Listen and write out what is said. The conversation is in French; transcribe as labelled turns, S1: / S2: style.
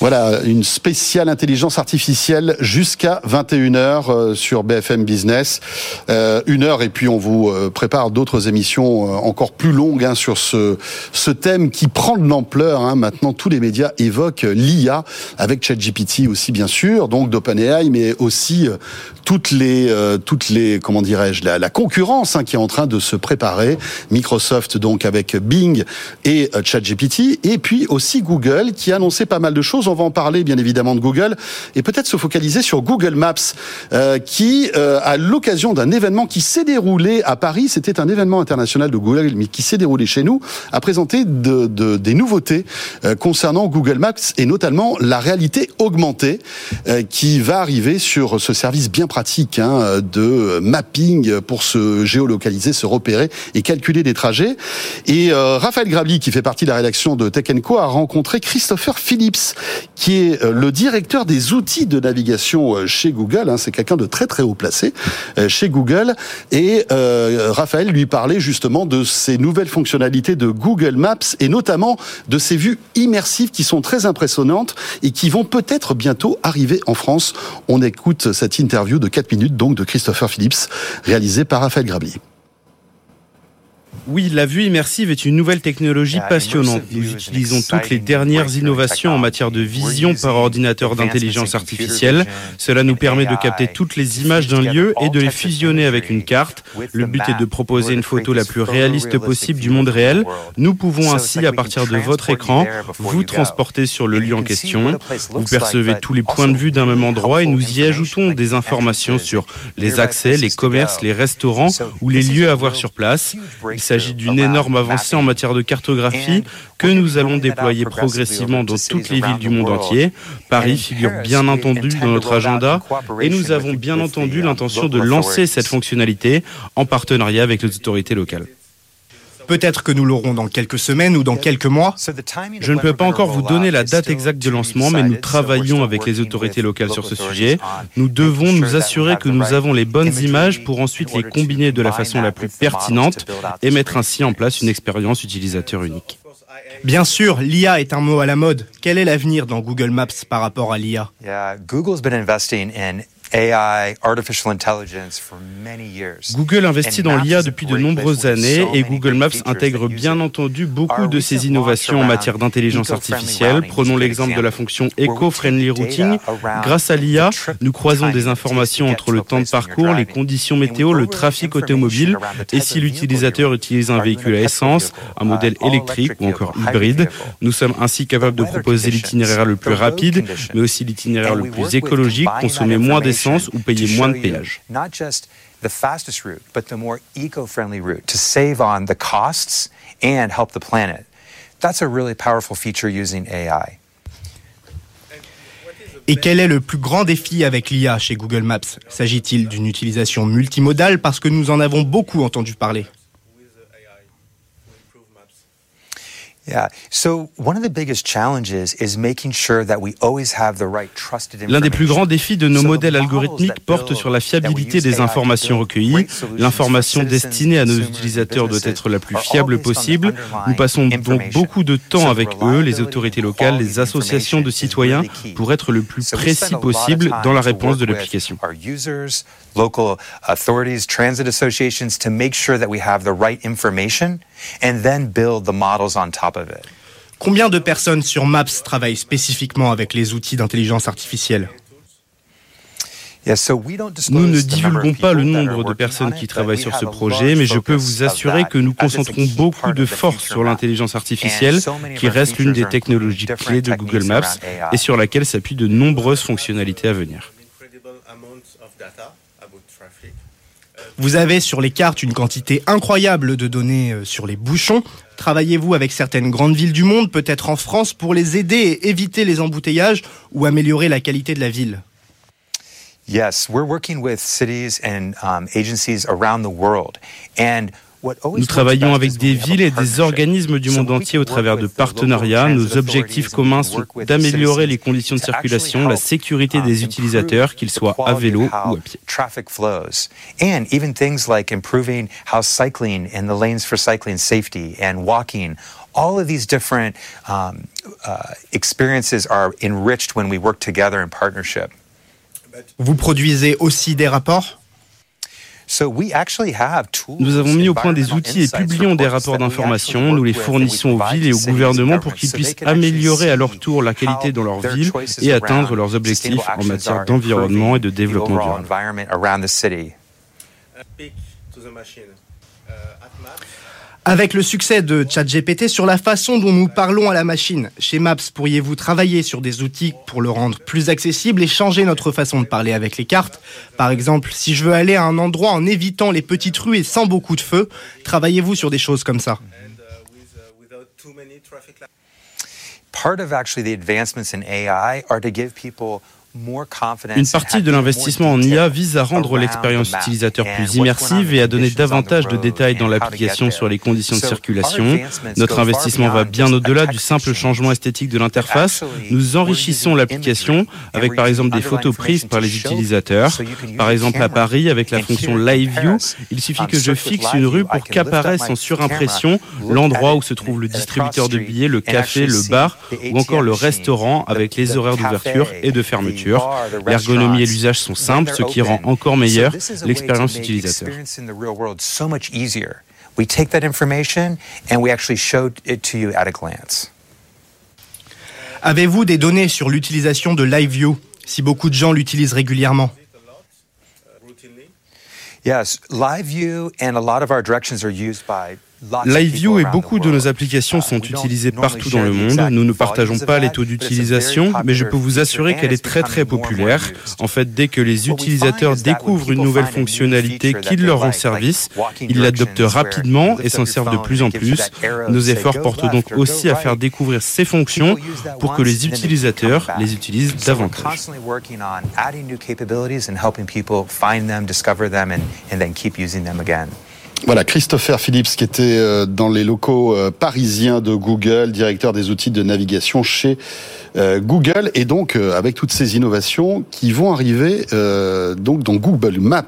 S1: Voilà, une spéciale intelligence artificielle jusqu'à 21h euh, sur BFM Business. Euh, une heure et puis on vous euh, prépare d'autres émissions encore plus longues hein, sur ce, thème qui prend de l'ampleur. Hein. Maintenant, tous les médias évoquent l'IA avec ChatGPT aussi bien sûr, donc d'OpenAI, mais aussi toutes les, toutes les comment dirais-je, la, la concurrence hein, qui est en train de se préparer. Microsoft donc avec Bing et ChatGPT, et puis aussi Google qui a annoncé pas mal de choses on va en parler bien évidemment de Google et peut-être se focaliser sur Google Maps euh, qui, euh, à l'occasion d'un événement qui s'est déroulé à Paris, c'était un événement international de Google mais qui s'est déroulé chez nous, a présenté de, de, des nouveautés euh, concernant Google Maps et notamment la réalité augmentée euh, qui va arriver sur ce service bien pratique hein, de mapping pour se géolocaliser, se repérer et calculer des trajets. Et euh, Raphaël Grabli, qui fait partie de la rédaction de Tech Co, a rencontré Christopher Phillips, qui est euh, le directeur des outils de navigation euh, chez Google. Hein, c'est quelqu'un de très très haut placé euh, chez Google. Et Raphaël lui parlait justement de ces nouvelles fonctionnalités de Google Maps et notamment de ces vues immersives qui sont très impressionnantes et qui vont peut-être bientôt arriver en France. On écoute cette interview de 4 minutes donc de Christopher Phillips réalisée par Raphaël Grabli.
S2: Oui, la vue immersive est une nouvelle technologie passionnante. Nous utilisons toutes les dernières innovations en matière de vision par ordinateur d'intelligence artificielle. Cela nous permet de capter toutes les images d'un lieu et de les fusionner avec une carte. Le but est de proposer une photo la plus réaliste possible du monde réel. Nous pouvons ainsi, à partir de votre écran, vous transporter sur le lieu en question. Vous percevez tous les points de vue d'un même endroit et nous y ajoutons des informations sur les accès, les commerces, les restaurants ou les lieux à voir sur place. Il s'agit d'une énorme avancée en matière de cartographie que nous allons déployer progressivement dans toutes les villes du monde entier. Paris figure bien entendu dans notre agenda et nous avons bien entendu l'intention de lancer cette fonctionnalité en partenariat avec les autorités locales.
S3: Peut-être que nous l'aurons dans quelques semaines ou dans quelques mois.
S2: Je ne peux pas encore vous donner la date exacte de lancement, mais nous travaillons avec les autorités locales sur ce sujet. Nous devons nous assurer que nous avons les bonnes images pour ensuite les combiner de la façon la plus pertinente et mettre ainsi en place une expérience utilisateur unique.
S3: Bien sûr, l'IA est un mot à la mode. Quel est l'avenir dans Google Maps par rapport à l'IA
S2: Google investit dans l'IA depuis de nombreuses années et Google Maps intègre bien entendu beaucoup de ces innovations en matière d'intelligence artificielle. Prenons l'exemple de la fonction Eco-Friendly Routing. Grâce à l'IA, nous croisons des informations entre le temps de parcours, les conditions météo, le trafic automobile et si l'utilisateur utilise un véhicule à essence, un modèle électrique ou encore hybride. Nous sommes ainsi capables de proposer l'itinéraire le plus rapide, mais aussi l'itinéraire le plus écologique, consommer moins d'essence ou payer moins de péage.
S4: the fastest route, but the more eco-friendly route to save on the costs and help the planet. That's a really powerful feature using AI.
S3: Et quel est le plus grand défi avec l'IA chez Google Maps? S'agit-il d'une utilisation multimodale parce que nous en avons beaucoup entendu parler?
S2: L'un des plus grands défis de nos modèles algorithmiques porte sur la fiabilité des informations recueillies. L'information destinée à nos utilisateurs doit être la plus fiable possible. Nous passons donc beaucoup de temps avec eux, les autorités locales, les associations de citoyens, pour être le plus précis possible dans la réponse de l'application.
S4: local authorities, transit associations to make sure that we have the right information and then build the models on top of it.
S3: Combien de personnes sur Maps travaillent spécifiquement avec les outils d'intelligence artificielle?
S2: Nous ne divulguons pas le nombre de personnes qui travaillent sur ce projet, mais je peux vous assurer que nous concentrons beaucoup de force sur l'intelligence artificielle, qui reste l'une des technologies clés de Google Maps et sur laquelle s'appuient de nombreuses fonctionnalités à venir.
S3: Vous avez sur les cartes une quantité incroyable de données euh, sur les bouchons. Travaillez-vous avec certaines grandes villes du monde, peut-être en France, pour les aider et éviter les embouteillages ou améliorer la qualité de la ville?
S4: Yes, we're working with cities and um, agencies around the world.
S2: Nous travaillons avec des villes et des organismes du monde entier au travers de partenariats. Nos objectifs communs sont d'améliorer les conditions de circulation, la sécurité um, des utilisateurs, qu'ils soient à vélo ou à pied.
S4: And even things like improving how cycling and the lanes for cycling safety and walking all of these different um, uh, experiences are enriched when we work together in partnership.
S3: Vous produisez aussi des rapports?
S2: Nous avons mis au point des outils et publions des rapports d'information. Nous les fournissons aux villes et au gouvernement pour qu'ils puissent améliorer à leur tour la qualité dans leur ville et atteindre leurs objectifs en matière d'environnement et de développement durable.
S3: Avec le succès de ChatGPT sur la façon dont nous parlons à la machine, chez Maps, pourriez-vous travailler sur des outils pour le rendre plus accessible et changer notre façon de parler avec les cartes? Par exemple, si je veux aller à un endroit en évitant les petites rues et sans beaucoup de feu, travaillez-vous sur des choses comme ça?
S4: Part of actually the advancements in AI are to give
S2: une partie de l'investissement en IA vise à rendre l'expérience utilisateur plus immersive et à donner davantage de détails dans l'application sur les conditions de circulation. Notre investissement va bien au-delà du simple changement esthétique de l'interface. Nous enrichissons l'application avec par exemple des photos prises par les utilisateurs. Par exemple à Paris avec la fonction Live View, il suffit que je fixe une rue pour qu'apparaisse en surimpression l'endroit où se trouve le distributeur de billets, le café, le bar ou encore le restaurant avec les horaires d'ouverture et de fermeture. L'ergonomie et l'usage sont simples, ce qui rend encore meilleure l'expérience utilisateur.
S4: We take that information and we actually show it to you at a glance.
S3: Avez-vous des données sur l'utilisation de LiveView? Si beaucoup de gens l'utilisent régulièrement.
S4: Yes, LiveView and a lot of our directions are used by
S2: LiveView et beaucoup de nos applications uh, sont utilisées partout dans le monde. Nous ne partageons pas les taux d'utilisation, mais je peux vous assurer qu'elle est très très populaire. En fait, dès que les utilisateurs découvrent une nouvelle fonctionnalité qui leur rend service, ils l'adoptent rapidement et s'en servent de plus en plus. Nos efforts portent donc aussi à faire découvrir ces fonctions pour que les utilisateurs les utilisent davantage.
S1: Voilà, Christopher Phillips qui était euh, dans les locaux euh, parisiens de Google, directeur des outils de navigation chez euh, Google, et donc avec toutes ces innovations qui vont arriver donc dans Google Maps.